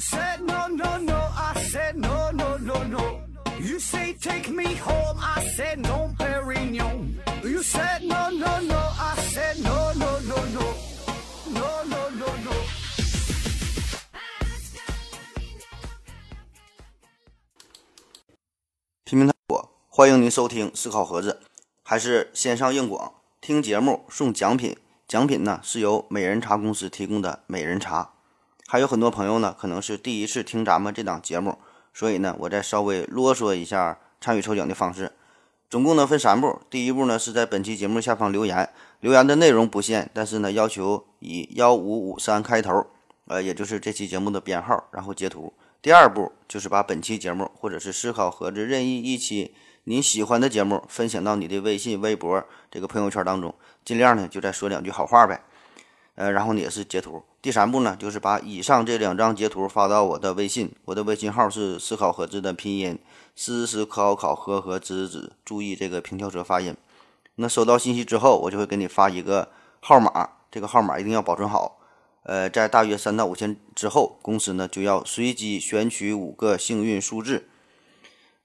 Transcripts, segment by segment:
said no no no, I said no no no no. You say take me home, I said no, Perignon. You said no no no, I said no no no no, no no no no. 拼命探索，欢迎您收听思考盒子，还是线上硬广，听节目送奖品，奖品呢是由美人茶公司提供的美人茶。还有很多朋友呢，可能是第一次听咱们这档节目，所以呢，我再稍微啰嗦一下参与抽奖的方式。总共呢分三步，第一步呢是在本期节目下方留言，留言的内容不限，但是呢要求以幺五五三开头，呃，也就是这期节目的编号，然后截图。第二步就是把本期节目或者是思考盒子任意一期你喜欢的节目分享到你的微信、微博这个朋友圈当中，尽量呢就再说两句好话呗。呃，然后呢也是截图。第三步呢就是把以上这两张截图发到我的微信，我的微信号是思考盒子的拼音思思考考和和子子，注意这个平翘舌发音。那收到信息之后，我就会给你发一个号码，这个号码一定要保存好。呃，在大约三到五天之后，公司呢就要随机选取五个幸运数字。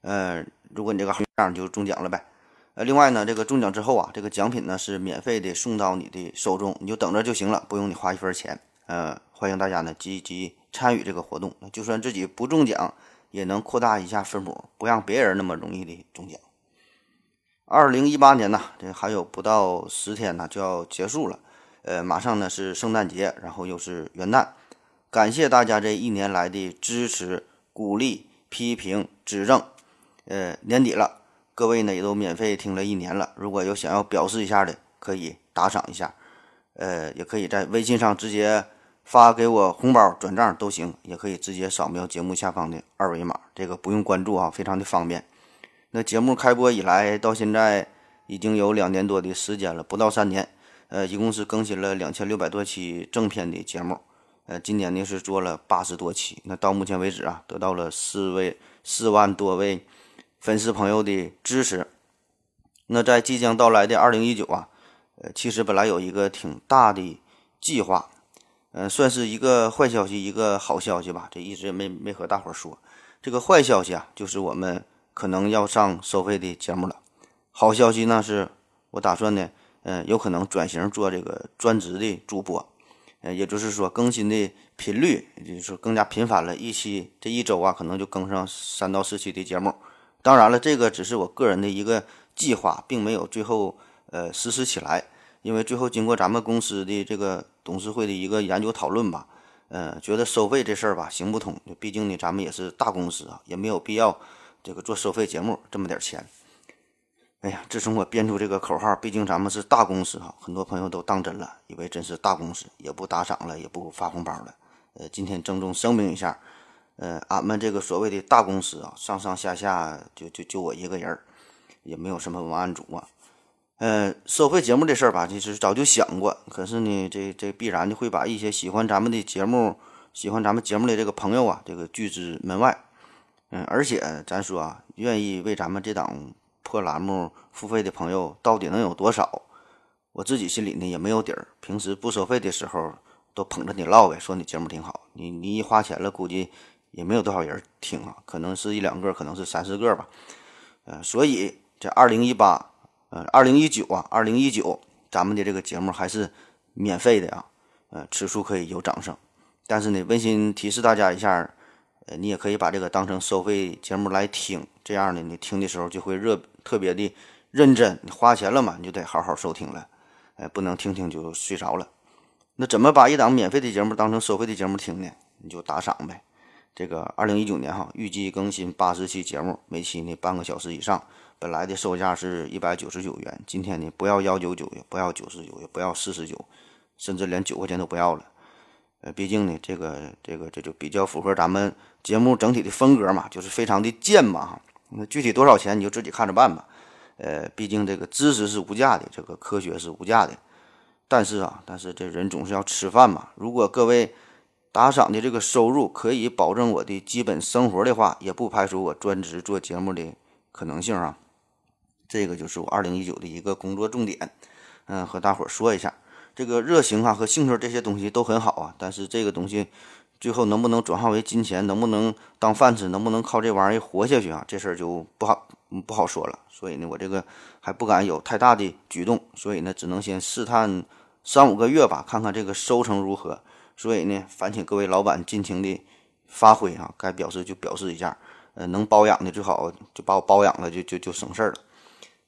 呃，如果你这个号码就中奖了呗。呃，另外呢，这个中奖之后啊，这个奖品呢是免费的送到你的手中，你就等着就行了，不用你花一分钱。呃，欢迎大家呢积极参与这个活动，就算自己不中奖，也能扩大一下分母，不让别人那么容易的中奖。二零一八年呢，这还有不到十天呢就要结束了。呃，马上呢是圣诞节，然后又是元旦，感谢大家这一年来的支持、鼓励、批评、指正。呃，年底了，各位呢也都免费听了一年了，如果有想要表示一下的，可以打赏一下，呃，也可以在微信上直接发给我红包、转账都行，也可以直接扫描节目下方的二维码，这个不用关注啊，非常的方便。那节目开播以来到现在已经有两年多的时间了，不到三年。呃，一共是更新了两千六百多期正片的节目，呃，今年呢是做了八十多期，那到目前为止啊，得到了四位四万多位粉丝朋友的支持。那在即将到来的二零一九啊，呃，其实本来有一个挺大的计划，嗯，算是一个坏消息，一个好消息吧，这一直也没没和大伙儿说。这个坏消息啊，就是我们可能要上收费的节目了。好消息呢，是我打算呢。嗯，有可能转型做这个专职的主播，呃，也就是说更新的频率就是更加频繁了，一期这一周啊，可能就更上三到四期的节目。当然了，这个只是我个人的一个计划，并没有最后呃实施起来，因为最后经过咱们公司的这个董事会的一个研究讨论吧，呃，觉得收费这事儿吧行不通，毕竟呢咱们也是大公司啊，也没有必要这个做收费节目这么点钱。哎呀，自从我编出这个口号，毕竟咱们是大公司哈，很多朋友都当真了，以为真是大公司，也不打赏了，也不发红包了。呃，今天郑重声明一下，呃，俺们这个所谓的大公司啊，上上下下就就就我一个人儿，也没有什么文案组啊。呃，收费节目这事儿吧，其实早就想过，可是呢，这这必然的会把一些喜欢咱们的节目、喜欢咱们节目的这个朋友啊，这个拒之门外。嗯，而且咱说啊，愿意为咱们这档。破栏目付费的朋友到底能有多少？我自己心里呢也没有底儿。平时不收费的时候都捧着你唠呗，说你节目挺好。你你一花钱了，估计也没有多少人听啊，可能是一两个，可能是三四个吧。呃，所以这二零一八，呃，二零一九啊，二零一九，咱们的这个节目还是免费的啊。呃，此处可以有掌声。但是呢，温馨提示大家一下。呃，你也可以把这个当成收费节目来听，这样呢，你听的时候就会热特别的认真。你花钱了嘛，你就得好好收听了，哎，不能听听就睡着了。那怎么把一档免费的节目当成收费的节目听呢？你就打赏呗。这个二零一九年哈，预计更新八十期节目，每期呢半个小时以上。本来的售价是一百九十九元，今天呢不要幺九九，也不要九十九，也不要四十九，甚至连九块钱都不要了。呃，毕竟呢，这个这个这就比较符合咱们节目整体的风格嘛，就是非常的贱嘛。那具体多少钱你就自己看着办吧。呃，毕竟这个知识是无价的，这个科学是无价的。但是啊，但是这人总是要吃饭嘛。如果各位打赏的这个收入可以保证我的基本生活的话，也不排除我专职做节目的可能性啊。这个就是我二零一九的一个工作重点，嗯，和大伙儿说一下。这个热情啊和兴趣这些东西都很好啊，但是这个东西最后能不能转化为金钱，能不能当饭吃，能不能靠这玩意儿活下去啊？这事儿就不好不好说了。所以呢，我这个还不敢有太大的举动，所以呢，只能先试探三五个月吧，看看这个收成如何。所以呢，烦请各位老板尽情的发挥啊，该表示就表示一下。呃，能包养的最好就把我包养了，就就就省事儿了。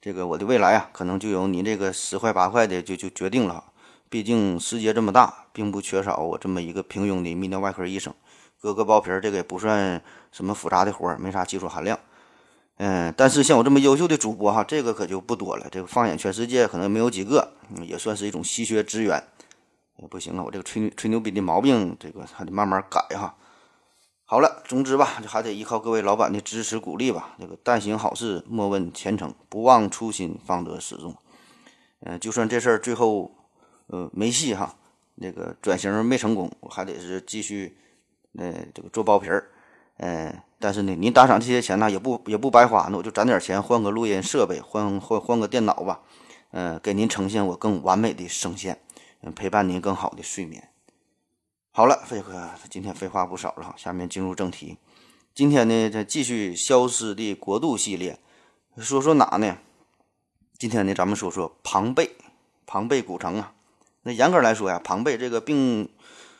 这个我的未来啊，可能就由你这个十块八块的就就决定了。毕竟世界这么大，并不缺少我这么一个平庸的泌尿外科医生。割个包皮儿，这个也不算什么复杂的活儿，没啥技术含量。嗯，但是像我这么优秀的主播哈，这个可就不多了。这个放眼全世界，可能没有几个，也算是一种稀缺资源。不行了，我这个吹吹牛逼的毛病，这个还得慢慢改哈。好了，总之吧，就还得依靠各位老板的支持鼓励吧。这个但行好事，莫问前程，不忘初心，方得始终。嗯，就算这事儿最后呃没戏哈，那个转型没成功，我还得是继续呃这个做包皮儿。嗯，但是呢，您打赏这些钱呢，也不也不白花，那我就攒点钱换个录音设备，换换换个电脑吧。嗯，给您呈现我更完美的声线，陪伴您更好的睡眠。好了，废话，今天废话不少了哈。下面进入正题，今天呢，再继续《消失的国度》系列，说说哪呢？今天呢，咱们说说庞贝，庞贝古城啊。那严格来说呀，庞贝这个并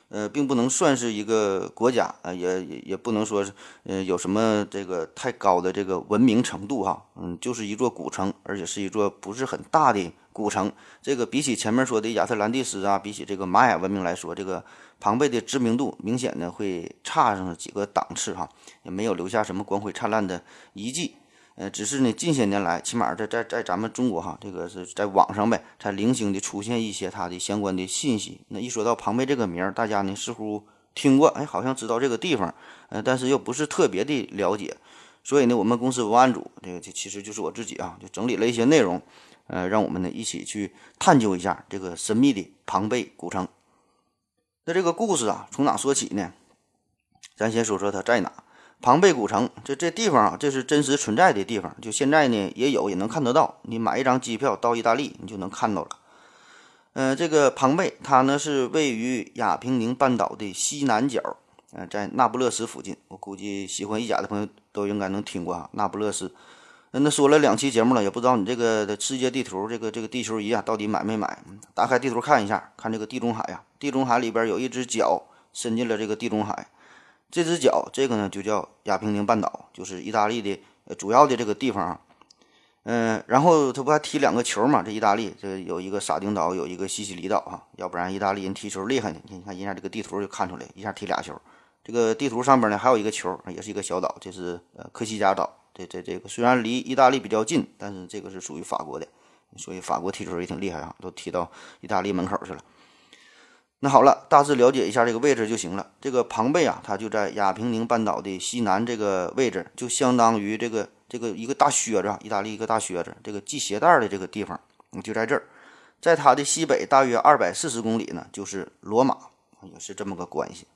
呃并不能算是一个国家啊，也也也不能说是呃有什么这个太高的这个文明程度哈。嗯，就是一座古城，而且是一座不是很大的古城。这个比起前面说的亚特兰蒂斯啊，比起这个玛雅文明来说，这个。庞贝的知名度明显的会差上几个档次哈，也没有留下什么光辉灿烂的遗迹，呃，只是呢近些年来，起码在在在咱们中国哈，这个是在网上呗，才零星的出现一些它的相关的信息。那一说到庞贝这个名儿，大家呢似乎听过，哎，好像知道这个地方，呃，但是又不是特别的了解。所以呢，我们公司文案组这个其实就是我自己啊，就整理了一些内容，呃，让我们呢一起去探究一下这个神秘的庞贝古城。那这个故事啊，从哪说起呢？咱先说说它在哪。庞贝古城，这这地方啊，这是真实存在的地方。就现在呢，也有，也能看得到。你买一张机票到意大利，你就能看到了。嗯，这个庞贝，它呢是位于亚平宁半岛的西南角，嗯，在那不勒斯附近。我估计喜欢意甲的朋友都应该能听过啊，那不勒斯。那那说了两期节目了，也不知道你这个世界地图，这个这个地球仪啊，到底买没买？打开地图看一下，看这个地中海呀，地中海里边有一只脚伸进了这个地中海，这只脚这个呢就叫亚平宁半岛，就是意大利的主要的这个地方。嗯，然后他不还踢两个球嘛？这意大利这有一个撒丁岛，有一个西西里岛啊，要不然意大利人踢球厉害呢。你看一下这个地图就看出来，一下踢俩球。这个地图上边呢还有一个球，也是一个小岛，这是呃科西嘉岛。这这这个虽然离意大利比较近，但是这个是属于法国的，所以法国踢球也挺厉害啊，都踢到意大利门口去了。那好了，大致了解一下这个位置就行了。这个庞贝啊，它就在亚平宁半岛的西南这个位置，就相当于这个这个一个大靴子，意大利一个大靴子，这个系鞋带的这个地方，就在这儿。在它的西北大约二百四十公里呢，就是罗马，也是这么个关系。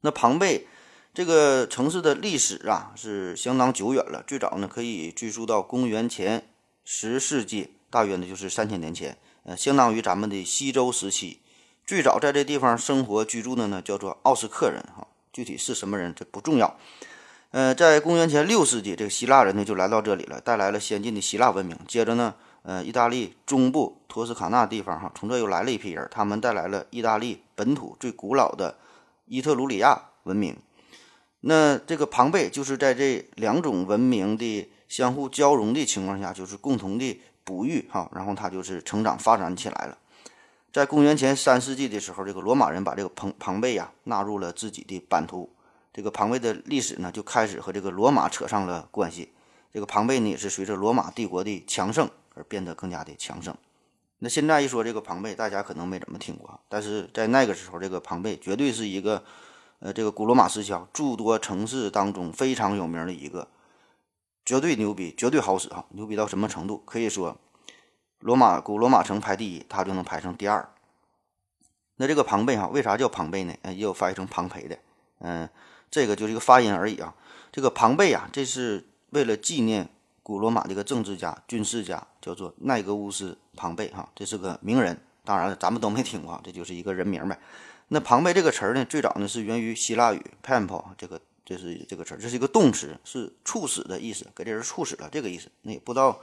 那庞贝。这个城市的历史啊是相当久远了，最早呢可以追溯到公元前十世纪，大约呢就是三千年前，呃，相当于咱们的西周时期。最早在这地方生活居住的呢叫做奥斯克人，哈，具体是什么人这不重要。呃，在公元前六世纪，这个希腊人呢就来到这里了，带来了先进的希腊文明。接着呢，呃，意大利中部托斯卡纳地方，哈，从这又来了一批人，他们带来了意大利本土最古老的伊特鲁里亚文明。那这个庞贝就是在这两种文明的相互交融的情况下，就是共同的哺育哈，然后它就是成长发展起来了。在公元前三世纪的时候，这个罗马人把这个庞庞贝呀纳入了自己的版图，这个庞贝的历史呢就开始和这个罗马扯上了关系。这个庞贝呢也是随着罗马帝国的强盛而变得更加的强盛。那现在一说这个庞贝，大家可能没怎么听过，但是在那个时候，这个庞贝绝对是一个。呃，这个古罗马石桥，诸多城市当中非常有名的一个，绝对牛逼，绝对好使哈！牛逼到什么程度？可以说，罗马古罗马城排第一，它就能排成第二。那这个庞贝哈，为啥叫庞贝呢？也有翻译成庞培的，嗯，这个就是一个发音而已啊。这个庞贝啊，这是为了纪念古罗马的一个政治家、军事家，叫做奈格乌斯·庞贝哈，这是个名人。当然了，咱们都没听过，这就是一个人名呗。那庞贝这个词儿呢，最早呢是源于希腊语 p a m p 这个这是这个词儿，这是一个动词，是猝死的意思，给这人猝死了这个意思。那也不知道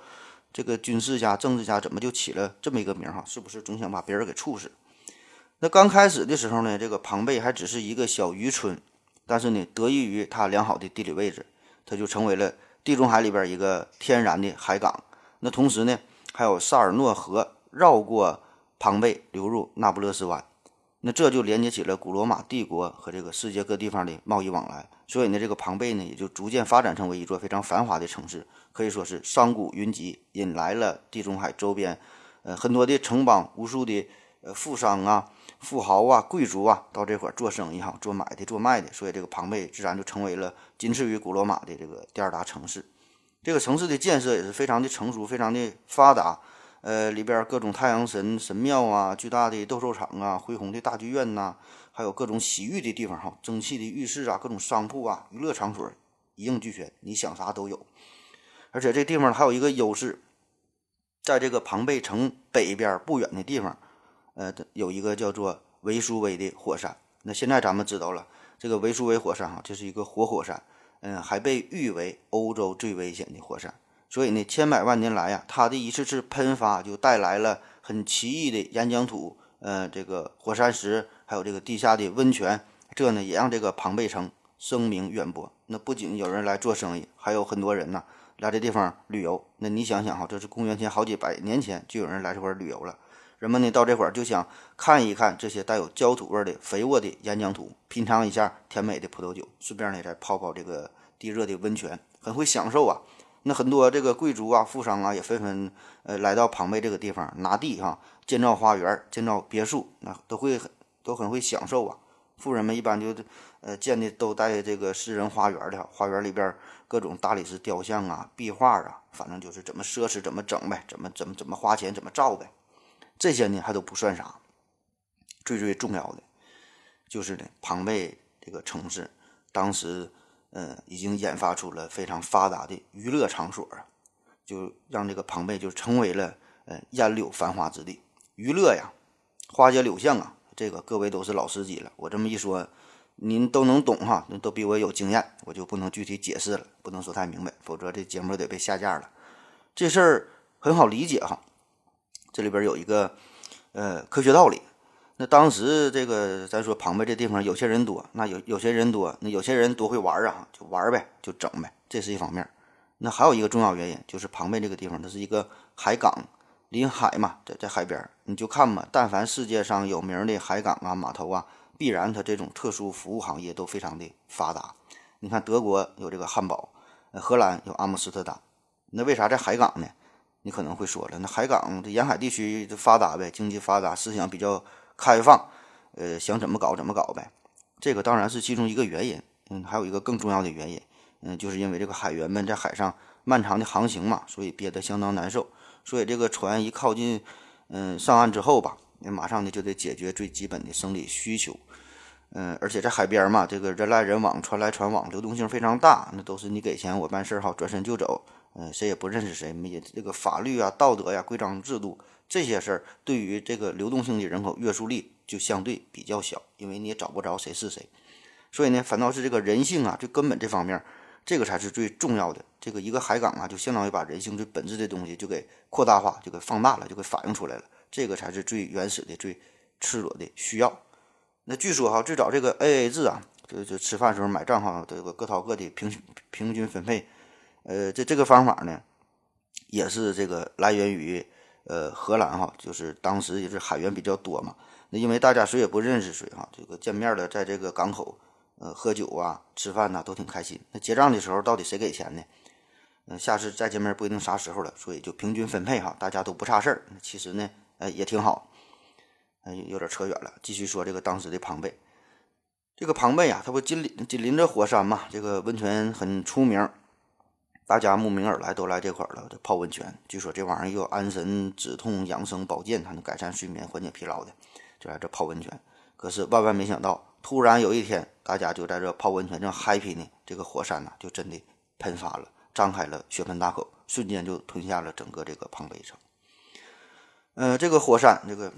这个军事家、政治家怎么就起了这么一个名儿哈？是不是总想把别人给猝死？那刚开始的时候呢，这个庞贝还只是一个小渔村，但是呢，得益于它良好的地理位置，它就成为了地中海里边一个天然的海港。那同时呢，还有萨尔诺河绕过庞贝流入那不勒斯湾。那这就连接起了古罗马帝国和这个世界各地方的贸易往来，所以呢，这个庞贝呢也就逐渐发展成为一座非常繁华的城市，可以说是商贾云集，引来了地中海周边，呃，很多的城邦、无数的呃富商啊、富豪啊、贵族啊到这块做生意哈、做买的、做卖的，所以这个庞贝自然就成为了仅次于古罗马的这个第二大城市。这个城市的建设也是非常的成熟、非常的发达。呃，里边各种太阳神神庙啊，巨大的斗兽场啊，恢宏的大剧院呐，还有各种洗浴的地方哈，蒸汽的浴室啊，各种商铺啊，娱乐场所一应俱全，你想啥都有。而且这地方还有一个优势，在这个庞贝城北边不远的地方，呃，有一个叫做维苏威的火山。那现在咱们知道了，这个维苏威火山哈，这是一个活火山，嗯，还被誉为欧洲最危险的火山。所以呢，千百万年来呀，它的一次次喷发就带来了很奇异的岩浆土，呃，这个火山石，还有这个地下的温泉，这呢也让这个庞贝城声名远播。那不仅有人来做生意，还有很多人呢来这地方旅游。那你想想哈，这是公元前好几百年前就有人来这块旅游了。人们呢到这块就想看一看这些带有焦土味的肥沃的岩浆土，品尝一下甜美的葡萄酒，顺便呢再泡泡这个地热的温泉，很会享受啊。那很多这个贵族啊、富商啊，也纷纷呃来到庞贝这个地方拿地哈，建造花园、建造别墅，那都会很都很会享受啊。富人们一般就呃建的都带这个私人花园的，花园里边各种大理石雕像啊、壁画啊，反正就是怎么奢侈怎么整呗，怎么怎么怎么花钱怎么造呗。这些呢还都不算啥，最最重要的就是呢庞贝这个城市当时。嗯，已经研发出了非常发达的娱乐场所啊，就让这个庞贝就成为了呃烟柳繁华之地。娱乐呀，花街柳巷啊，这个各位都是老司机了。我这么一说，您都能懂哈，那都比我有经验，我就不能具体解释了，不能说太明白，否则这节目得被下架了。这事儿很好理解哈，这里边有一个呃科学道理。那当时这个咱说庞贝这地方有些人多，那有有些人多，那有些人多会玩啊，就玩呗，就整呗，这是一方面。那还有一个重要原因就是庞贝这个地方它是一个海港，临海嘛，在在海边，你就看嘛，但凡世界上有名的海港啊、码头啊，必然它这种特殊服务行业都非常的发达。你看德国有这个汉堡，荷兰有阿姆斯特丹，那为啥在海港呢？你可能会说了，那海港这沿海地区发达呗，经济发达，思想比较。开放，呃，想怎么搞怎么搞呗，这个当然是其中一个原因。嗯，还有一个更重要的原因，嗯，就是因为这个海员们在海上漫长的航行嘛，所以憋得相当难受。所以这个船一靠近，嗯，上岸之后吧，那马上呢就得解决最基本的生理需求。嗯，而且在海边嘛，这个人来人往，船来船往，流动性非常大，那都是你给钱我办事儿哈，转身就走。嗯，谁也不认识谁，没这个法律啊、道德呀、规章制度。这些事儿对于这个流动性的人口约束力就相对比较小，因为你也找不着谁是谁，所以呢，反倒是这个人性啊，最根本这方面，这个才是最重要的。这个一个海港啊，就相当于把人性最本质的东西就给扩大化，就给放大了，就给反映出来了。这个才是最原始的、最赤裸的需要。那据说哈，最早这个 A A 制啊，就就吃饭时候买账哈，这个各掏各的，平平均分配。呃，这这个方法呢，也是这个来源于。呃，荷兰哈，就是当时也是海员比较多嘛。那因为大家谁也不认识谁哈，这个见面了，在这个港口，呃，喝酒啊、吃饭呐，都挺开心。那结账的时候，到底谁给钱呢？嗯，下次再见面不一定啥时候了，所以就平均分配哈，大家都不差事儿。其实呢，呃，也挺好。呃，有点扯远了，继续说这个当时的庞贝。这个庞贝啊，它不紧邻紧邻着火山嘛，这个温泉很出名。大家慕名而来，都来这块儿了，这泡温泉。据说这玩意儿又安神止痛、养生保健，还能改善睡眠、缓解疲劳的，就在这泡温泉。可是万万没想到，突然有一天，大家就在这泡温泉正 happy 呢，这个火山呢就真的喷发了，张开了血盆大口，瞬间就吞下了整个这个庞贝城。呃，这个火山，这个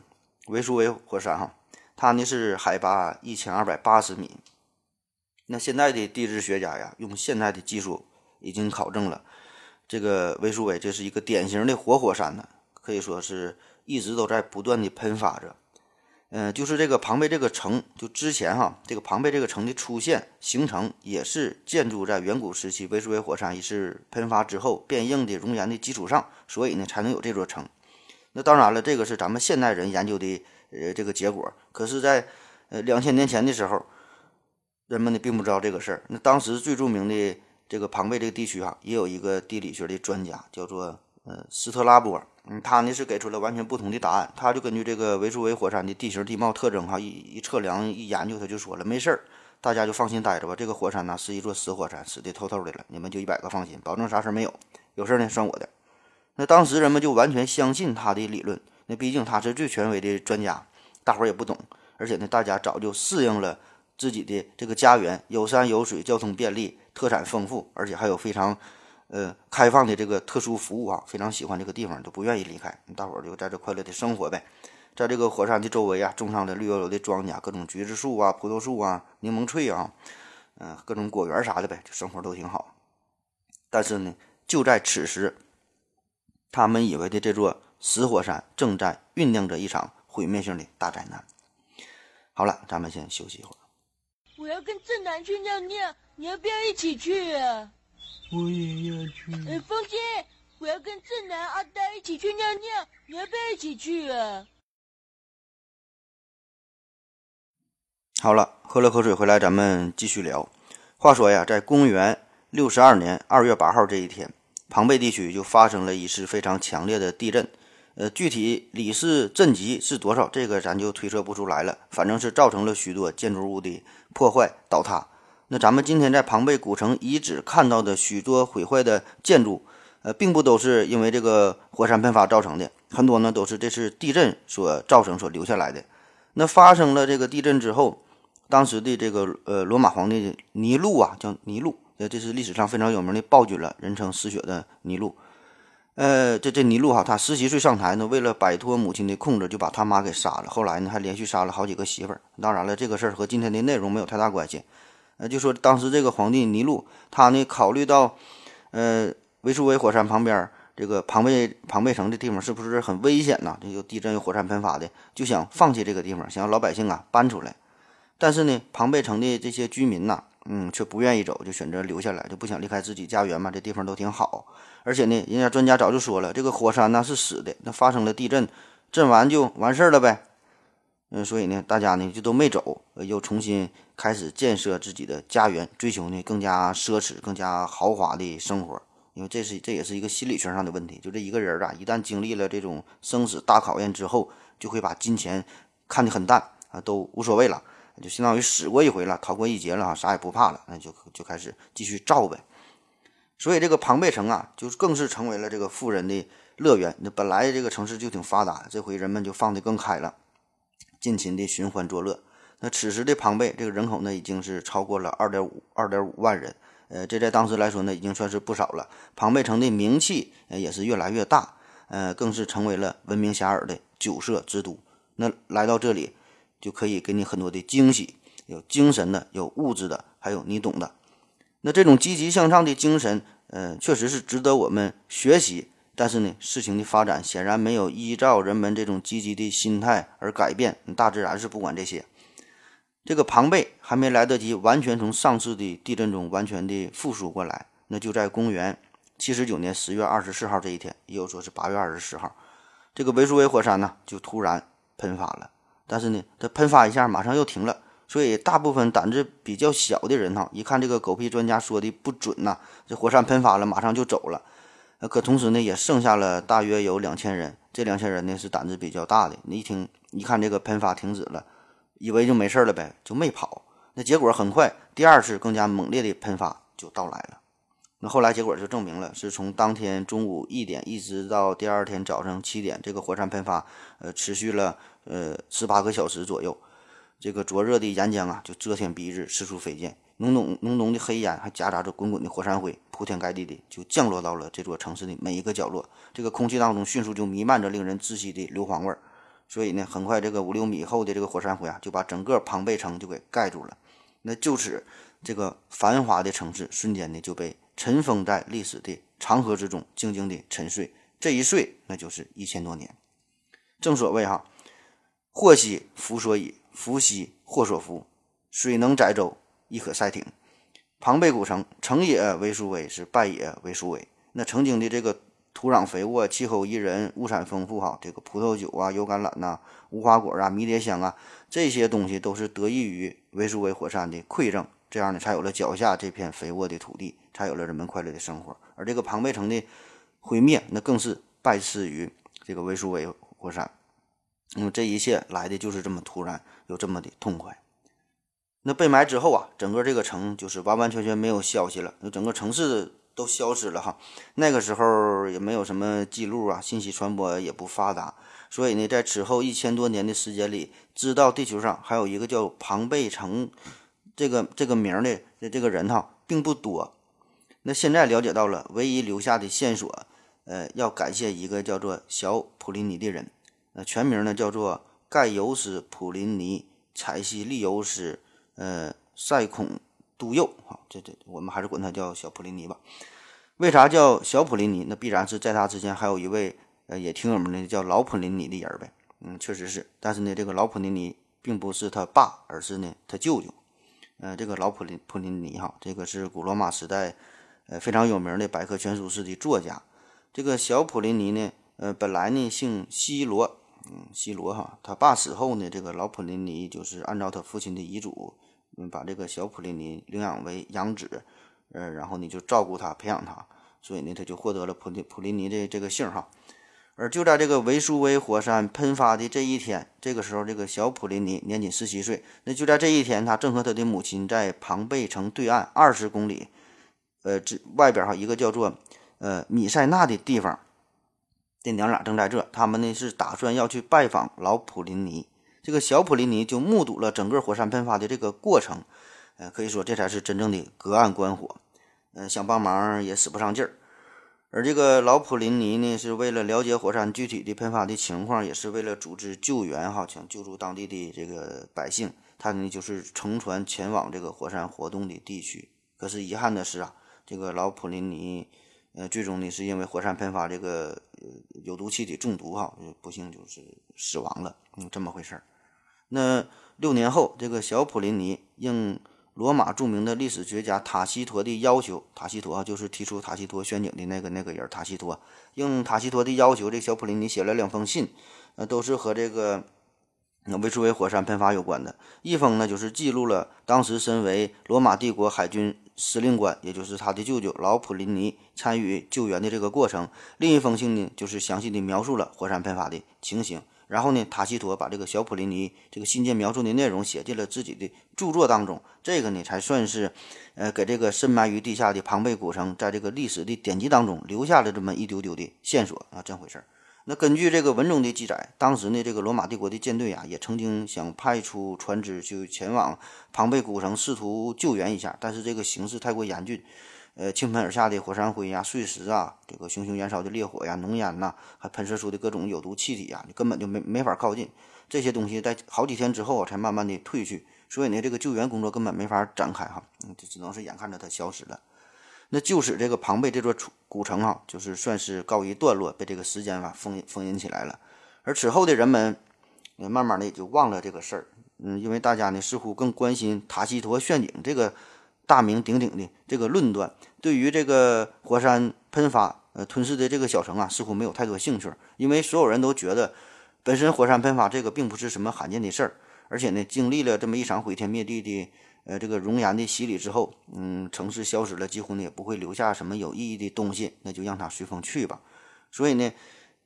维苏威火山哈，它呢是海拔一千二百八十米。那现在的地质学家呀，用现在的技术已经考证了，这个维苏威这是一个典型的活火山呢，可以说是一直都在不断的喷发着。嗯，就是这个庞贝这个城，就之前哈，这个庞贝这个城的出现形成，也是建筑在远古时期维苏威火山一次喷发之后变硬的熔岩的基础上，所以呢才能有这座城。那当然了，这个是咱们现代人研究的呃这个结果。可是，在呃两千年前的时候，人们呢并不知道这个事儿。那当时最著名的这个庞贝这个地区哈，也有一个地理学的专家叫做呃斯特拉波。嗯，他呢是给出了完全不同的答案。他就根据这个维苏威火山的地形地貌特征，哈，一一测量一研究，他就说了，没事儿，大家就放心待着吧。这个火山呢是一座死火山，死的透透的了，你们就一百个放心，保证啥事儿没有。有事儿呢算我的。那当时人们就完全相信他的理论。那毕竟他是最权威的专家，大伙儿也不懂。而且呢，大家早就适应了自己的这个家园，有山有水，交通便利，特产丰富，而且还有非常。呃，开放的这个特殊服务啊，非常喜欢这个地方，都不愿意离开。大伙儿就在这快乐的生活呗，在这个火山的周围啊，种上了绿油油的庄稼，各种橘子树啊、葡萄树啊、柠檬翠啊，嗯，各种果园啥的呗，就生活都挺好。但是呢，就在此时，他们以为的这座死火山正在酝酿着一场毁灭性的大灾难。好了，咱们先休息一会儿。我要跟正南去尿尿，你要不要一起去啊？我也要去。哎，风姐，我要跟正南、阿呆一起去尿尿，你要不要一起去啊？好了，喝了口水回来，咱们继续聊。话说呀，在公元六十二年二月八号这一天，庞贝地区就发生了一次非常强烈的地震。呃，具体里氏震级是多少，这个咱就推测不出来了。反正是造成了许多建筑物的破坏倒塌。那咱们今天在庞贝古城遗址看到的许多毁坏的建筑，呃，并不都是因为这个火山喷发造成的，很多呢都是这次地震所造成、所留下来的。那发生了这个地震之后，当时的这个呃罗马皇帝尼禄啊，叫尼禄，呃，这是历史上非常有名的暴君了，人称“失血的尼禄”。呃，这这尼禄哈，他十七岁上台呢，为了摆脱母亲的控制，就把他妈给杀了。后来呢，还连续杀了好几个媳妇儿。当然了，这个事儿和今天的内容没有太大关系。呃，就说当时这个皇帝尼禄，他呢考虑到，呃，维苏威火山旁边这个庞贝庞贝城的地方是不是很危险呐？这有地震、有火山喷发的，就想放弃这个地方，想让老百姓啊搬出来。但是呢，庞贝城的这些居民呐，嗯，却不愿意走，就选择留下来，就不想离开自己家园嘛。这地方都挺好，而且呢，人家专家早就说了，这个火山呢是死的，那发生了地震，震完就完事儿了呗。嗯，所以呢，大家呢就都没走，又重新开始建设自己的家园，追求呢更加奢侈、更加豪华的生活。因为这是这也是一个心理学上的问题，就这一个人啊，一旦经历了这种生死大考验之后，就会把金钱看得很淡啊，都无所谓了，就相当于死过一回了，逃过一劫了哈，啥也不怕了，那就就开始继续造呗。所以这个庞贝城啊，就更是成为了这个富人的乐园。那本来这个城市就挺发达，这回人们就放得更开了。尽情的寻欢作乐。那此时的庞贝这个人口呢，已经是超过了二点五二点五万人。呃，这在当时来说呢，已经算是不少了。庞贝城的名气呃也是越来越大，呃，更是成为了闻名遐迩的酒色之都。那来到这里，就可以给你很多的惊喜，有精神的，有物质的，还有你懂的。那这种积极向上的精神，呃，确实是值得我们学习。但是呢，事情的发展显然没有依照人们这种积极的心态而改变。大自然是不管这些。这个庞贝还没来得及完全从上次的地震中完全的复苏过来，那就在公元七十九年十月二十四号这一天，也有说是八月二十四号，这个维苏威火山呢就突然喷发了。但是呢，它喷发一下马上又停了，所以大部分胆子比较小的人哈，一看这个狗屁专家说的不准呐，这火山喷发了，马上就走了。呃，可同时呢，也剩下了大约有两千人。这两千人呢，是胆子比较大的。你一听，一看这个喷发停止了，以为就没事了呗，就没跑。那结果很快，第二次更加猛烈的喷发就到来了。那后来结果就证明了，是从当天中午一点一直到第二天早上七点，这个火山喷发，呃，持续了呃十八个小时左右。这个灼热的岩浆啊，就遮天蔽日，四处飞溅。浓浓浓浓的黑烟，还夹杂着滚滚的火山灰，铺天盖地的就降落到了这座城市的每一个角落。这个空气当中迅速就弥漫着令人窒息的硫磺味儿。所以呢，很快这个五六米厚的这个火山灰啊，就把整个庞贝城就给盖住了。那就此，这个繁华的城市瞬间呢就被尘封在历史的长河之中，静静的沉睡。这一睡，那就是一千多年。正所谓哈，祸兮福所倚，福兮祸所伏。水能载舟，亦可赛艇。庞贝古城，成也为苏威，是败也为苏威。那曾经的这个土壤肥沃、气候宜人、物产丰富，哈，这个葡萄酒啊、油橄榄呐、无花果啊、迷迭香啊，这些东西都是得益于维苏威火山的馈赠，这样呢，才有了脚下这片肥沃的土地，才有了人们快乐的生活。而这个庞贝城的毁灭，那更是拜赐于这个维苏威火山。那么这一切来的就是这么突然，又这么的痛快。那被埋之后啊，整个这个城就是完完全全没有消息了，那整个城市。都消失了哈，那个时候也没有什么记录啊，信息传播也不发达，所以呢，在此后一千多年的时间里，知道地球上还有一个叫庞贝城这个这个名的这个人哈，并不多。那现在了解到了，唯一留下的线索，呃，要感谢一个叫做小普林尼的人，呃，全名呢叫做盖尤斯·普林尼·采西利尤斯，呃，塞孔。杜佑，啊，这这我们还是管他叫小普林尼吧。为啥叫小普林尼？那必然是在他之前还有一位，呃，也挺有名的，叫老普林尼的人呗。嗯，确实是。但是呢，这个老普林尼并不是他爸，而是呢他舅舅。呃，这个老普林普林尼哈，这个是古罗马时代，呃，非常有名的百科全书式的作家。这个小普林尼呢，呃，本来呢姓西罗，嗯，西罗哈。他爸死后呢，这个老普林尼就是按照他父亲的遗嘱。嗯，把这个小普林尼领养为养子，呃，然后呢就照顾他，培养他，所以呢他就获得了普林普林尼的这个姓哈。而就在这个维苏威火山喷发的这一天，这个时候这个小普林尼年仅十七岁。那就在这一天，他正和他的母亲在庞贝城对岸二十公里，呃，这外边哈一个叫做呃米塞纳的地方，这娘俩正在这，他们呢是打算要去拜访老普林尼。这个小普林尼就目睹了整个火山喷发的这个过程，呃，可以说这才是真正的隔岸观火，嗯，想帮忙也使不上劲儿。而这个老普林尼呢，是为了了解火山具体的喷发的情况，也是为了组织救援哈，想救助当地的这个百姓，他呢就是乘船前往这个火山活动的地区。可是遗憾的是啊，这个老普林尼，呃，最终呢是因为火山喷发这个呃有毒气体中毒哈，不幸就是死亡了，嗯，这么回事儿。那六年后，这个小普林尼应罗马著名的历史学家塔西佗的要求，塔西佗啊，就是提出塔西佗陷阱的那个那个人。塔西佗应塔西佗的要求，这小普林尼写了两封信，呃，都是和这个那维苏威火山喷发有关的。一封呢，就是记录了当时身为罗马帝国海军司令官，也就是他的舅舅老普林尼参与救援的这个过程；另一封信呢，就是详细的描述了火山喷发的情形。然后呢，塔西佗把这个小普林尼这个信件描述的内容写进了自己的著作当中，这个呢才算是，呃，给这个深埋于地下的庞贝古城，在这个历史的典籍当中留下了这么一丢丢的线索啊，这回事儿。那根据这个文中的记载，当时呢，这个罗马帝国的舰队啊，也曾经想派出船只去前往庞贝古城，试图救援一下，但是这个形势太过严峻。呃，倾盆而下的火山灰呀、碎石啊，这个熊熊燃烧的烈火呀、浓烟呐，还喷射出的各种有毒气体呀，你根本就没没法靠近。这些东西在好几天之后才慢慢的退去，所以呢，这个救援工作根本没法展开哈，就只能是眼看着它消失了。那就使这个庞贝这座古城哈，就是算是告一段落，被这个时间吧封封印起来了。而此后的人们，慢慢的也就忘了这个事儿，嗯，因为大家呢似乎更关心塔西佗陷阱这个。大名鼎鼎的这个论断，对于这个火山喷发呃吞噬的这个小城啊，似乎没有太多兴趣，因为所有人都觉得，本身火山喷发这个并不是什么罕见的事儿，而且呢，经历了这么一场毁天灭地的呃这个熔岩的洗礼之后，嗯，城市消失了，几乎呢也不会留下什么有意义的东西，那就让它随风去吧。所以呢，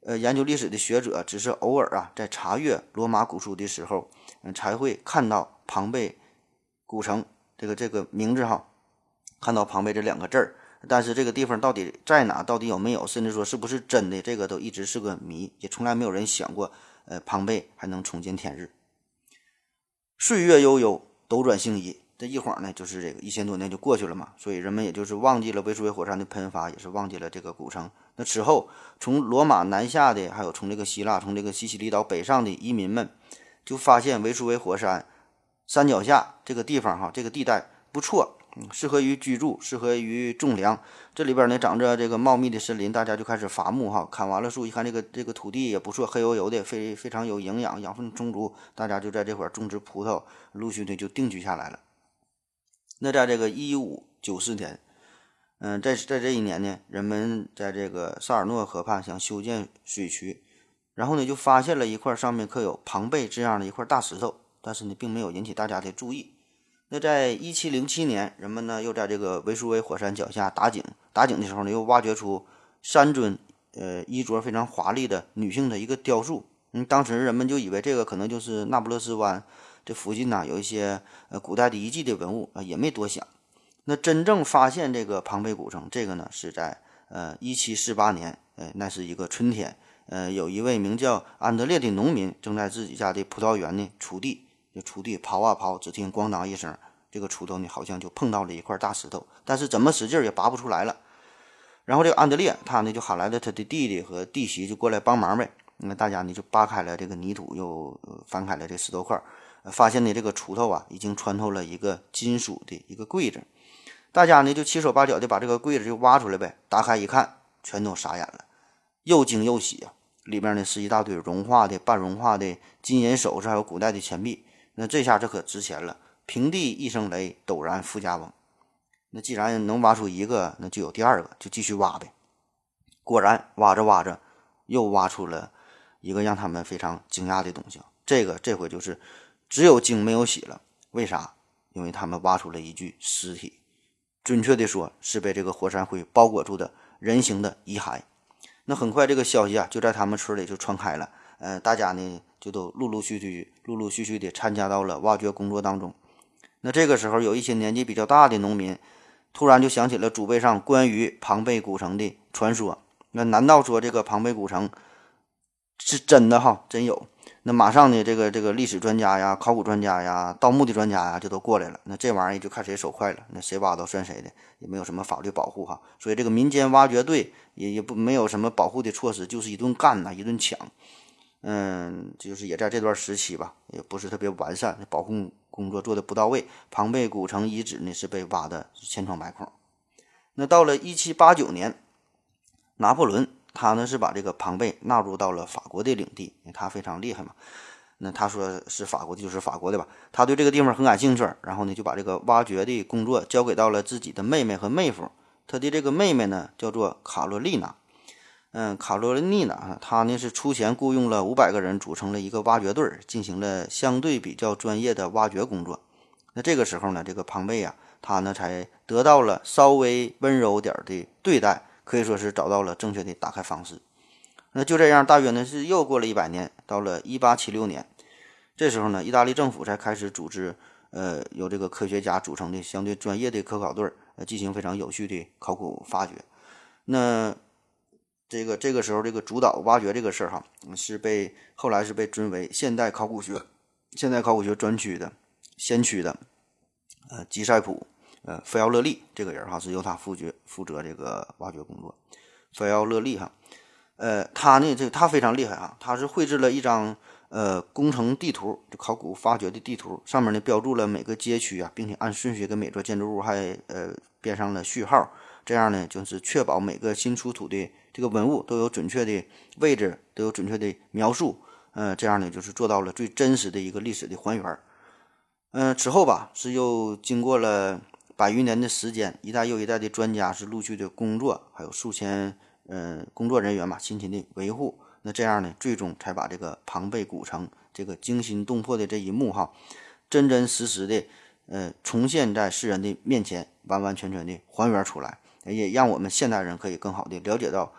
呃，研究历史的学者只是偶尔啊，在查阅罗马古书的时候，嗯，才会看到庞贝古城。这个这个名字哈，看到庞贝这两个字儿，但是这个地方到底在哪？到底有没有？甚至说是不是真的？这个都一直是个谜，也从来没有人想过，呃，庞贝还能重见天日。岁月悠悠，斗转星移，这一晃呢，就是这个一千多年就过去了嘛，所以人们也就是忘记了维苏威火山的喷发，也是忘记了这个古城。那此后，从罗马南下的，还有从这个希腊、从这个西西里岛北上的移民们，就发现维苏威火山山脚下这个地方哈，这个地带不错，适合于居住，适合于种粮。这里边呢长着这个茂密的森林，大家就开始伐木哈。砍完了树，一看这个这个土地也不错，黑油油的，非非常有营养，养分充足，大家就在这块种植葡萄，陆续的就定居下来了。那在这个一五九四年，嗯，在在这一年呢，人们在这个萨尔诺河畔想修建水渠，然后呢就发现了一块上面刻有庞贝这样的一块大石头，但是呢并没有引起大家的注意。那在一七零七年，人们呢又在这个维苏威火山脚下打井，打井的时候呢又挖掘出三尊呃衣着非常华丽的女性的一个雕塑。嗯，当时人们就以为这个可能就是那不勒斯湾。这附近呢有一些呃古代的遗迹的文物啊，也没多想。那真正发现这个庞贝古城，这个呢是在呃一七四八年，呃那是一个春天，呃有一位名叫安德烈的农民正在自己家的葡萄园呢锄地，就锄地刨啊刨，只听咣当一声，这个锄头呢好像就碰到了一块大石头，但是怎么使劲也拔不出来了。然后这个安德烈他呢就喊来了他的弟弟和弟媳就过来帮忙呗。那大家呢就扒开了这个泥土，又翻开了这石头块。发现呢，这个锄头啊，已经穿透了一个金属的一个柜子。大家呢就七手八脚的把这个柜子就挖出来呗。打开一看，全都傻眼了，又惊又喜啊！里面呢是一大堆融化的、半融化的金银首饰，还有古代的钱币。那这下这可值钱了！平地一声雷，陡然富家翁。那既然能挖出一个，那就有第二个，就继续挖呗。果然，挖着挖着，又挖出了一个让他们非常惊讶的东西。这个这回就是。只有惊没有喜了，为啥？因为他们挖出了一具尸体，准确的说是被这个火山灰包裹住的人形的遗骸。那很快这个消息啊就在他们村里就传开了，呃，大家呢就都陆陆续续、陆陆续续的参加到了挖掘工作当中。那这个时候，有一些年纪比较大的农民突然就想起了祖辈上关于庞贝古城的传说。那难道说这个庞贝古城是真的？哈，真有。那马上呢，这个这个历史专家呀、考古专家呀、盗墓的专家呀，就都过来了。那这玩意儿就看谁手快了，那谁挖都算谁的，也没有什么法律保护哈。所以这个民间挖掘队也也不没有什么保护的措施，就是一顿干呐，一顿抢。嗯，就是也在这段时期吧，也不是特别完善，保护工作做的不到位。庞贝古城遗址呢是被挖的千疮百孔。那到了一七八九年，拿破仑。他呢是把这个庞贝纳入到了法国的领地，因为他非常厉害嘛。那他说是法国的，就是法国的吧。他对这个地方很感兴趣，然后呢就把这个挖掘的工作交给到了自己的妹妹和妹夫。他的这个妹妹呢叫做卡罗丽娜，嗯，卡罗丽娜，她呢是出钱雇佣了五百个人组成了一个挖掘队，进行了相对比较专业的挖掘工作。那这个时候呢，这个庞贝啊，他呢才得到了稍微温柔点的对待。可以说是找到了正确的打开方式。那就这样，大约呢是又过了一百年，到了一八七六年，这时候呢，意大利政府才开始组织，呃，由这个科学家组成的相对专业的科考队，呃，进行非常有序的考古发掘。那这个这个时候，这个主导挖掘这个事儿哈，是被后来是被尊为现代考古学、现代考古学专区的先驱的，呃，吉塞普。呃，费奥勒利这个人哈是由他负责负责这个挖掘工作。费奥勒利哈，呃，他呢这他非常厉害哈，他是绘制了一张呃工程地图，就考古发掘的地图，上面呢标注了每个街区啊，并且按顺序给每座建筑物还呃编上了序号，这样呢就是确保每个新出土的这个文物都有准确的位置，都有准确的描述，呃，这样呢就是做到了最真实的一个历史的还原。嗯，此后吧是又经过了。百余年的时间，一代又一代的专家是陆续的工作，还有数千嗯工作人员嘛，辛勤的维护。那这样呢，最终才把这个庞贝古城这个惊心动魄的这一幕哈，真真实实的呃重现在世人的面前，完完全全的还原出来，也让我们现代人可以更好的了解到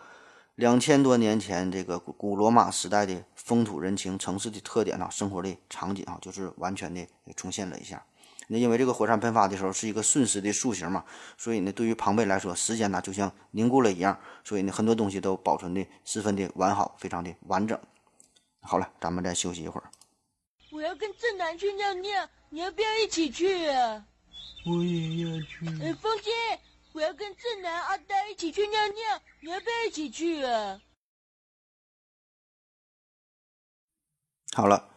两千多年前这个古古罗马时代的风土人情、城市的特点啊，生活的场景啊，就是完全的重现了一下。那因为这个火山喷发的时候是一个瞬时的塑形嘛，所以呢，对于庞贝来说，时间呢就像凝固了一样，所以呢，很多东西都保存的十分的完好，非常的完整。好了，咱们再休息一会儿。我要跟正南去尿尿，你要不要一起去啊？我也要去。呃，风心，我要跟正南、阿呆一起去尿尿，你要不要一起去啊？好了，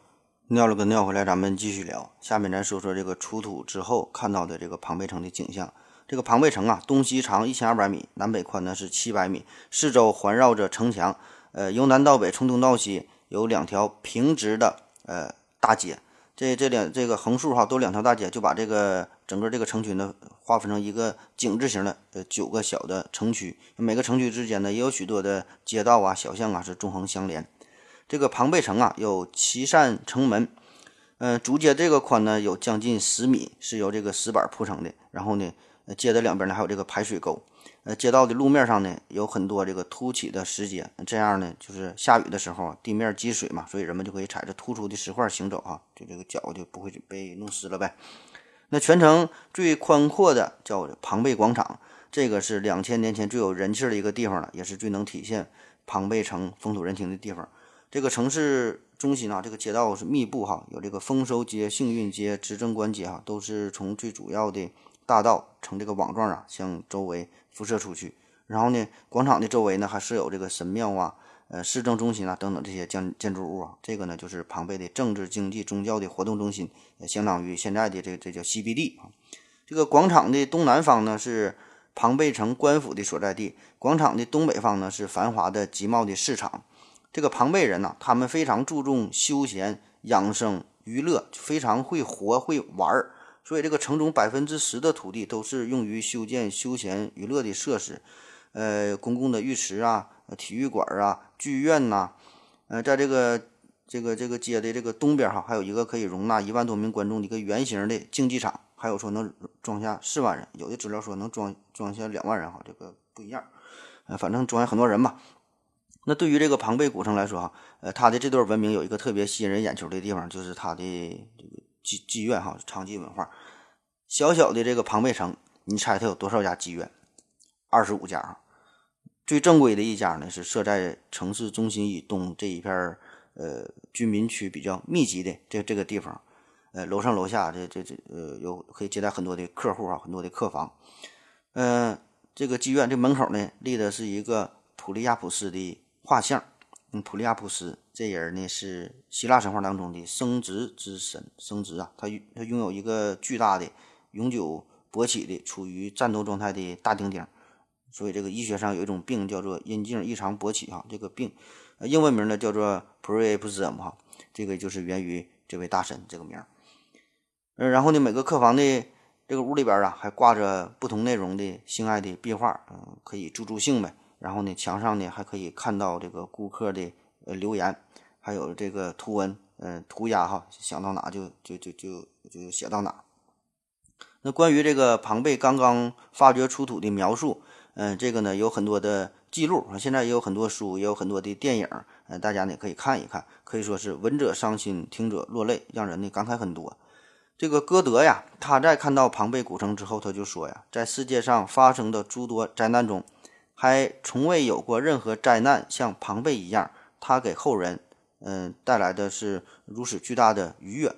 尿了个尿回来，咱们继续聊。下面咱说说这个出土之后看到的这个庞贝城的景象。这个庞贝城啊，东西长一千二百米，南北宽呢是七百米，四周环绕着城墙。呃，由南到北，从东到西，有两条平直的呃大街。这这两这个横竖哈都两条大街，就把这个整个这个城区呢划分成一个井字形的呃九个小的城区。每个城区之间呢也有许多的街道啊、小巷啊是纵横相连。这个庞贝城啊有七扇城门，嗯、主街这个宽呢有将近十米，是由这个石板铺成的。然后呢，街的两边呢还有这个排水沟。呃，街道的路面上呢有很多这个凸起的石阶，这样呢就是下雨的时候，地面积水嘛，所以人们就可以踩着突出的石块行走啊，就这个脚就不会被弄湿了呗。那全城最宽阔的叫庞贝广场，这个是两千年前最有人气的一个地方了，也是最能体现庞贝城风土人情的地方。这个城市中心啊，这个街道是密布哈，有这个丰收街、幸运街、执政官街哈，都是从最主要的大道呈这个网状啊，向周围辐射出去。然后呢，广场的周围呢还设有这个神庙啊、呃市政中心啊等等这些建建筑物啊。这个呢就是庞贝的政治、经济、宗教的活动中心，也相当于现在的这这叫 CBD 啊。这个广场的东南方呢是庞贝城官府的所在地，广场的东北方呢是繁华的集贸的市场。这个庞贝人呐、他们非常注重休闲、养生、娱乐，非常会活、会玩儿。所以这个城中百分之十的土地都是用于修建休闲娱乐的设施，呃，公共的浴池啊、体育馆啊、剧院呐、呃，在这个这个这个街的这个东边哈，还有一个可以容纳一万多名观众的一个圆形的竞技场，还有说能装下四万人，有的资料说能装装下两万人哈，这个不一样，呃，反正装下很多人吧。那对于这个庞贝古城来说哈，呃，它的这段文明有一个特别吸引人眼球的地方，就是它的这个妓妓院哈，娼妓文化。小小的这个庞贝城，你猜它有多少家妓院？二十五家啊。最正规的一家呢是设在城市中心以东这一片呃居民区比较密集的这这个地方，呃楼上楼下这这这呃有可以接待很多的客户啊，很多的客房。嗯、这个妓院这门口呢立的是一个普利亚普斯的画像。嗯，普利亚普斯这人呢是希腊神话当中的生殖之神，生殖啊，他他拥有一个巨大的、永久勃起的、处于战斗状态的大丁丁，所以这个医学上有一种病叫做阴茎异常勃起哈，这个病，呃，英文名呢叫做 Priapism 哈，这个就是源于这位大神这个名儿。呃，然后呢，每个客房的这个屋里边啊，还挂着不同内容的性爱的壁画，嗯、可以助助兴呗。然后呢，墙上呢还可以看到这个顾客的呃留言，还有这个图文，嗯、涂鸦哈，想到哪就就就就就写到哪。那关于这个庞贝刚刚发掘出土的描述，嗯、这个呢有很多的记录，现在也有很多书，也有很多的电影，嗯、大家呢可以看一看，可以说是闻者伤心，听者落泪，让人呢感慨很多。这个歌德呀，他在看到庞贝古城之后，他就说呀，在世界上发生的诸多灾难中，还从未有过任何灾难像庞贝一样，它给后人嗯、带来的是如此巨大的愉悦。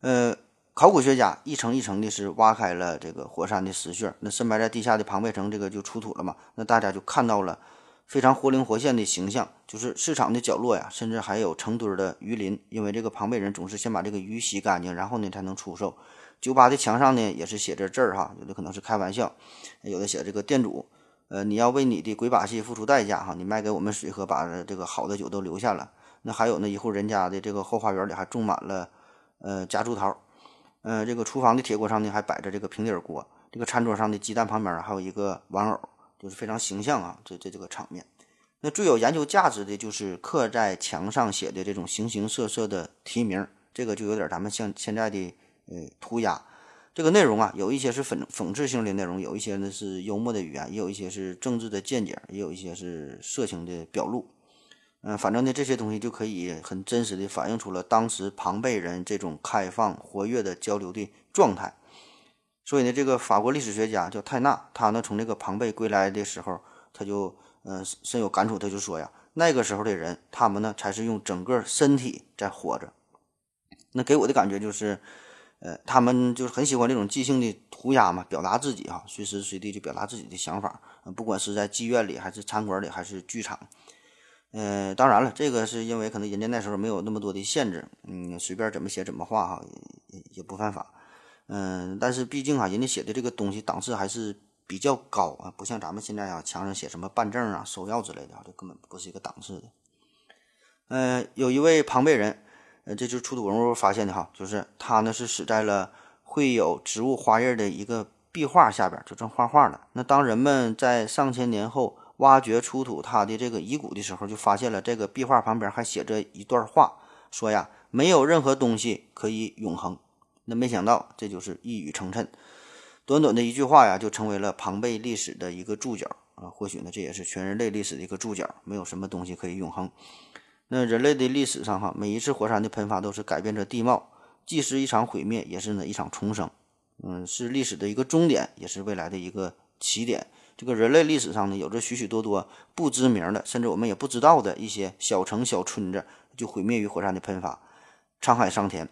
呃，考古学家一层一层的是挖开了这个火山的石穴，那深埋在地下的庞贝城这个就出土了嘛，那大家就看到了非常活灵活现的形象，就是市场的角落呀，甚至还有成堆的鱼鳞，因为这个庞贝人总是先把这个鱼洗干净，然后呢才能出售。酒吧的墙上呢也是写着字儿哈，有的可能是开玩笑，有的写这个店主，呃，你要为你的鬼把戏付出代价哈，你卖给我们水喝，把这个好的酒都留下了。那还有呢，一户人家的这个后花园里还种满了呃夹竹桃，呃，这个厨房的铁锅上呢还摆着这个平底锅，这个餐桌上的鸡蛋旁边还有一个玩偶，就是非常形象啊，这这这个场面。那最有研究价值的就是刻在墙上写的这种形形色色的题名，这个就有点咱们像现在的呃涂鸦。这个内容啊，有一些是讽讽刺性的内容，有一些呢是幽默的语言，也有一些是政治的见解，也有一些是色情的表露。嗯、反正呢，这些东西就可以很真实的反映出了当时庞贝人这种开放、活跃的交流的状态。所以呢，这个法国历史学家叫泰纳，他呢从这个庞贝归来的时候，他就嗯、深有感触，他就说呀，那个时候的人，他们呢才是用整个身体在活着。那给我的感觉就是，呃，他们就是很喜欢这种即兴的涂鸦嘛，表达自己哈，随时随地就表达自己的想法，不管是在妓院里，还是餐馆里，还是剧场。嗯，当然了，这个是因为可能人家那时候没有那么多的限制，嗯，随便怎么写怎么画哈，也也不犯法。嗯，但是毕竟啊，人家写的这个东西档次还是比较高啊，不像咱们现在啊，墙上写什么办证啊、收药之类的啊，这根本不是一个档次的。嗯，有一位庞贝人，呃，这就是出土文物发现的哈，就是他呢是死在了绘有植物花叶的一个壁画下边，就正画画呢。那当人们在上千年后。挖掘出土他的这个遗骨的时候，就发现了这个壁画旁边还写着一段话，说呀，没有任何东西可以永恒。那没想到这就是一语成谶，短短的一句话呀，就成为了庞贝历史的一个注脚啊。或许呢，这也是全人类历史的一个注脚。没有什么东西可以永恒。那人类的历史上哈，每一次火山的喷发都是改变着地貌，既是一场毁灭，也是呢一场重生。嗯，是历史的一个终点，也是未来的一个起点。这个人类历史上呢，有着许许多多不知名的，甚至我们也不知道的一些小城小村子，就毁灭于火山的喷发。沧海桑田，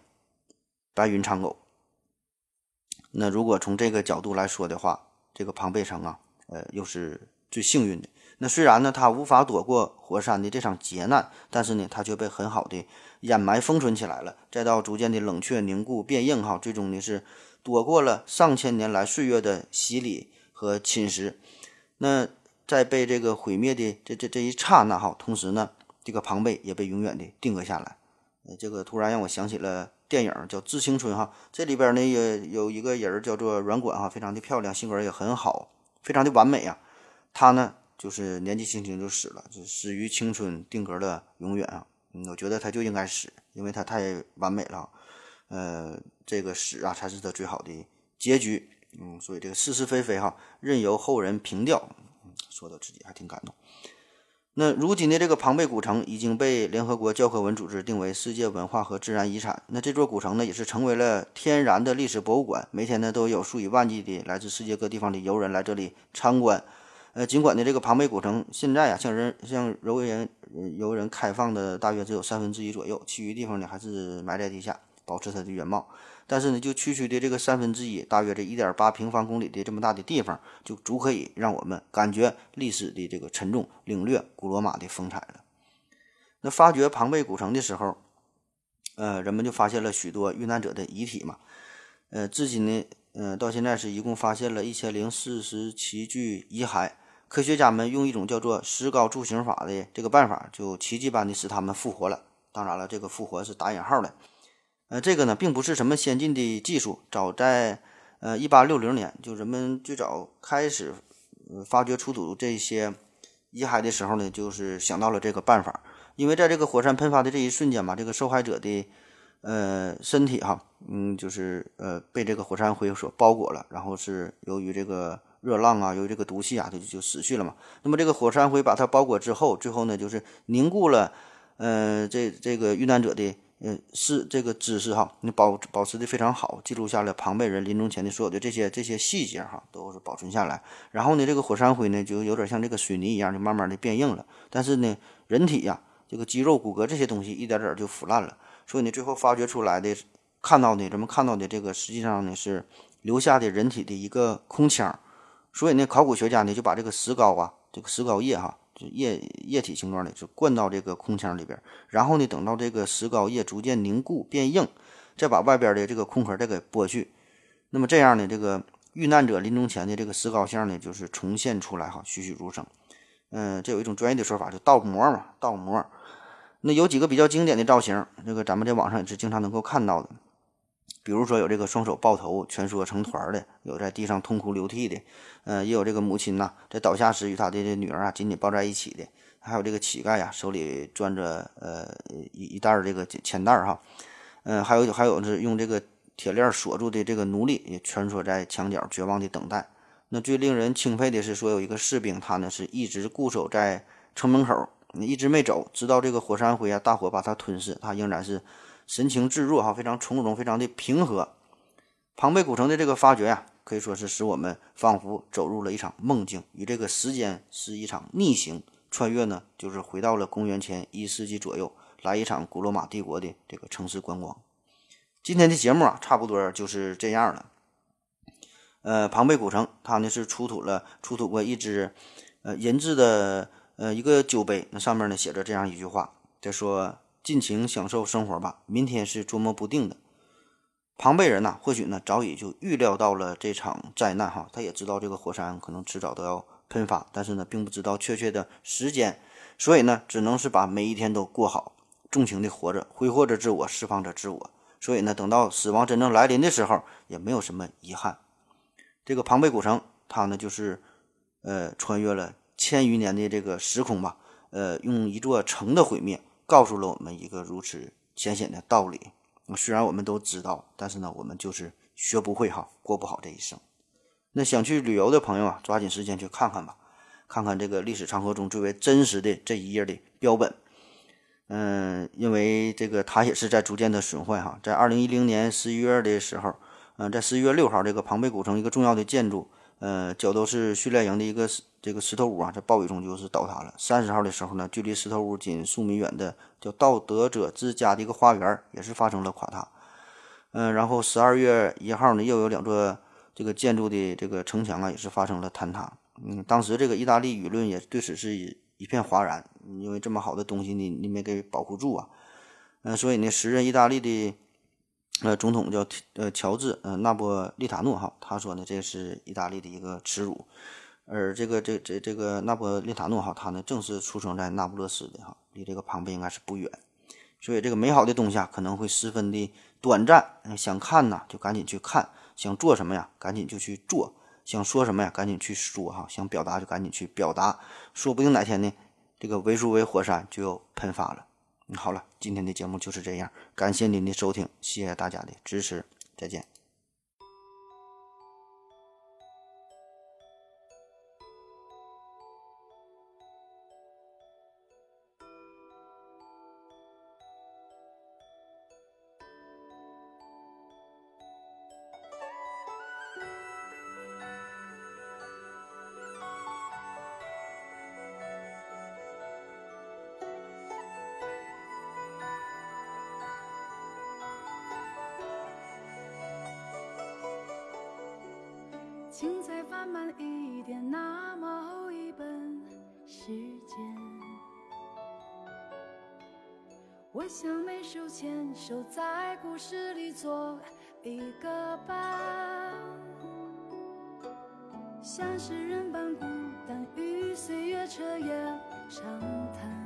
白云苍狗。那如果从这个角度来说的话，这个庞贝城啊，呃，又是最幸运的。那虽然呢，他无法躲过火山的这场劫难，但是呢，他却被很好的掩埋封存起来了。再到逐渐的冷却凝固变硬，哈，最终呢是躲过了上千年来岁月的洗礼和侵蚀。那在被这个毁灭的这这这一刹那哈，同时呢，这个庞贝也被永远的定格下来。呃，这个突然让我想起了电影叫《致青春》哈，这里边呢也有一个人叫做软管哈，非常的漂亮，性格也很好，非常的完美啊。他呢就是年纪轻轻就死了，就死于青春，定格了永远啊。嗯，我觉得他就应该死，因为他太完美了。呃，这个死啊才是他最好的结局。嗯，所以这个是是非非哈，任由后人评调。说到自己还挺感动。那如今的这个庞贝古城已经被联合国教科文组织定为世界文化和自然遗产。那这座古城呢，也是成为了天然的历史博物馆。每天呢，都有数以万计的来自世界各地方的游人来这里参观。呃，尽管呢，这个庞贝古城现在啊，向人向游人游人开放的大约只有三分之一左右，其余地方呢，还是埋在地下，保持它的原貌。但是呢，就区区的这个三分之一，大约这一点八平方公里的这么大的地方，就足可以让我们感觉历史的这个沉重，领略古罗马的风采了。那发掘庞贝古城的时候，呃，人们就发现了许多遇难者的遗体嘛。呃，至今呢，呃，到现在是一共发现了一千零四十七具遗骸。科学家们用一种叫做石膏铸型法的这个办法，就奇迹般的使他们复活了。当然了，这个复活是打引号的。呃，这个呢，并不是什么先进的技术。早在呃一八六零年，就人们最早开始发掘出土这些遗骸的时候呢，就是想到了这个办法。因为在这个火山喷发的这一瞬间嘛，这个受害者的呃身体哈，嗯，就是呃被这个火山灰所包裹了，然后是由于这个热浪啊，由于这个毒气啊，它就就死去了嘛。那么这个火山灰把它包裹之后，最后呢，就是凝固了，呃，这这个遇难者的。嗯，是这个知识哈，你保保持的非常好，记录下了庞贝人临终前的所有的这些这些细节哈，都是保存下来。然后呢，这个火山灰呢，就有点像这个水泥一样，就慢慢的变硬了。但是呢，人体呀，这个肌肉、骨骼这些东西一点点就腐烂了。所以呢，最后发掘出来的、看到的，咱们看到的这个，实际上呢是留下的人体的一个空腔。所以呢，考古学家呢就把这个石膏啊，这个石膏液哈。就液液体形状的，就灌到这个空腔里边，然后呢，等到这个石膏液逐渐凝固变硬，再把外边的这个空壳再给剥去。那么这样呢，这个遇难者临终前的这个石膏像呢，就是重现出来哈，栩栩如生。嗯，这有一种专业的说法，就倒模嘛，倒模。那有几个比较经典的造型，这个咱们在网上也是经常能够看到的。比如说有这个双手抱头蜷缩成团的，有在地上痛哭流涕的，嗯，也有这个母亲呐在倒下时与她的这女儿啊紧紧抱在一起的，还有这个乞丐呀手里攥着呃一一袋这个钱袋哈，嗯，还有还有是用这个铁链锁住的这个奴隶也蜷缩在墙角绝望的等待。那最令人钦佩的是说有一个士兵他呢是一直固守在城门口，一直没走，直到这个火山灰啊大火把他吞噬，他仍然是。神情自若哈，非常从容，非常的平和。庞贝古城的这个发掘呀，可以说是使我们仿佛走入了一场梦境，与这个时间是一场逆行穿越呢，就是回到了公元前一世纪左右，来一场古罗马帝国的这个城市观光。今天的节目啊，差不多就是这样了。呃，庞贝古城它呢是出土了出土过一只呃银质的呃一个酒杯，那上面呢写着这样一句话，他说：“尽情享受生活吧，明天是捉摸不定的。”庞贝人呢，或许呢早已就预料到了这场灾难哈，他也知道这个火山可能迟早都要喷发，但是呢并不知道确切的时间，所以呢只能是把每一天都过好，纵情的活着，挥霍着自我，释放着自我。所以呢，等到死亡真正来临的时候，也没有什么遗憾。这个庞贝古城，它呢就是，呃，穿越了千余年的这个时空吧，呃，用一座城的毁灭，告诉了我们一个如此浅显的道理。虽然我们都知道，但是呢，我们就是学不会哈，过不好这一生。那想去旅游的朋友啊，抓紧时间去看看吧，看看这个历史长河中最为真实的这一页的标本。嗯，因为这个它也是在逐渐的损坏哈。在二零一零年十一月的时候，嗯，在十一月六号，这个庞贝古城一个重要的建筑，呃，角斗士训练营的一个这个石头屋啊，在暴雨中就是倒塌了。三十号的时候呢，距离石头屋仅数米远的叫道德者之家的一个花园也是发生了垮塌。嗯，然后十二月一号呢，又有两座这个建筑的这个城墙啊，也是发生了坍塌。嗯，当时这个意大利舆论也对此是一片哗然。因为这么好的东西，你你没给保护住啊，嗯，所以呢，时任意大利的呃总统叫呃乔治呃纳波利塔诺哈，他说呢，这是意大利的一个耻辱，而这个这这这个纳波利塔诺哈，他呢正是出生在那不勒斯的哈，离这个庞贝应该是不远，所以这个美好的东西啊，可能会十分的短暂，想看呐就赶紧去看，想做什么呀，赶紧就去做，想说什么呀，赶紧去说哈，想表达就赶紧去表达，说不定哪天呢。这个维苏威火山就要喷发了。好了，今天的节目就是这样，感谢您的收听，谢谢大家的支持，再见。长谈。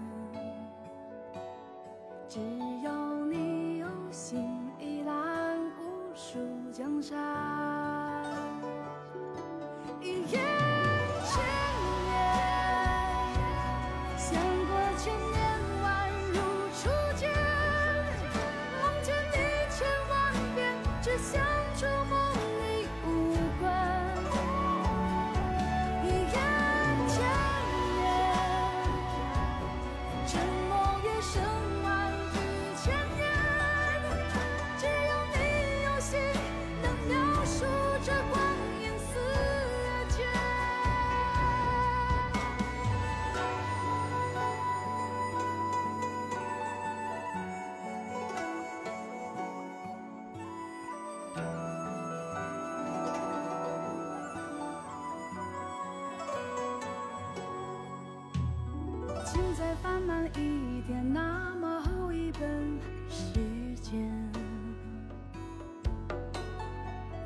再翻慢一点，那么厚一本时间。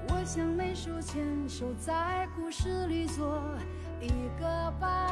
我想每手牵手在故事里做一个伴，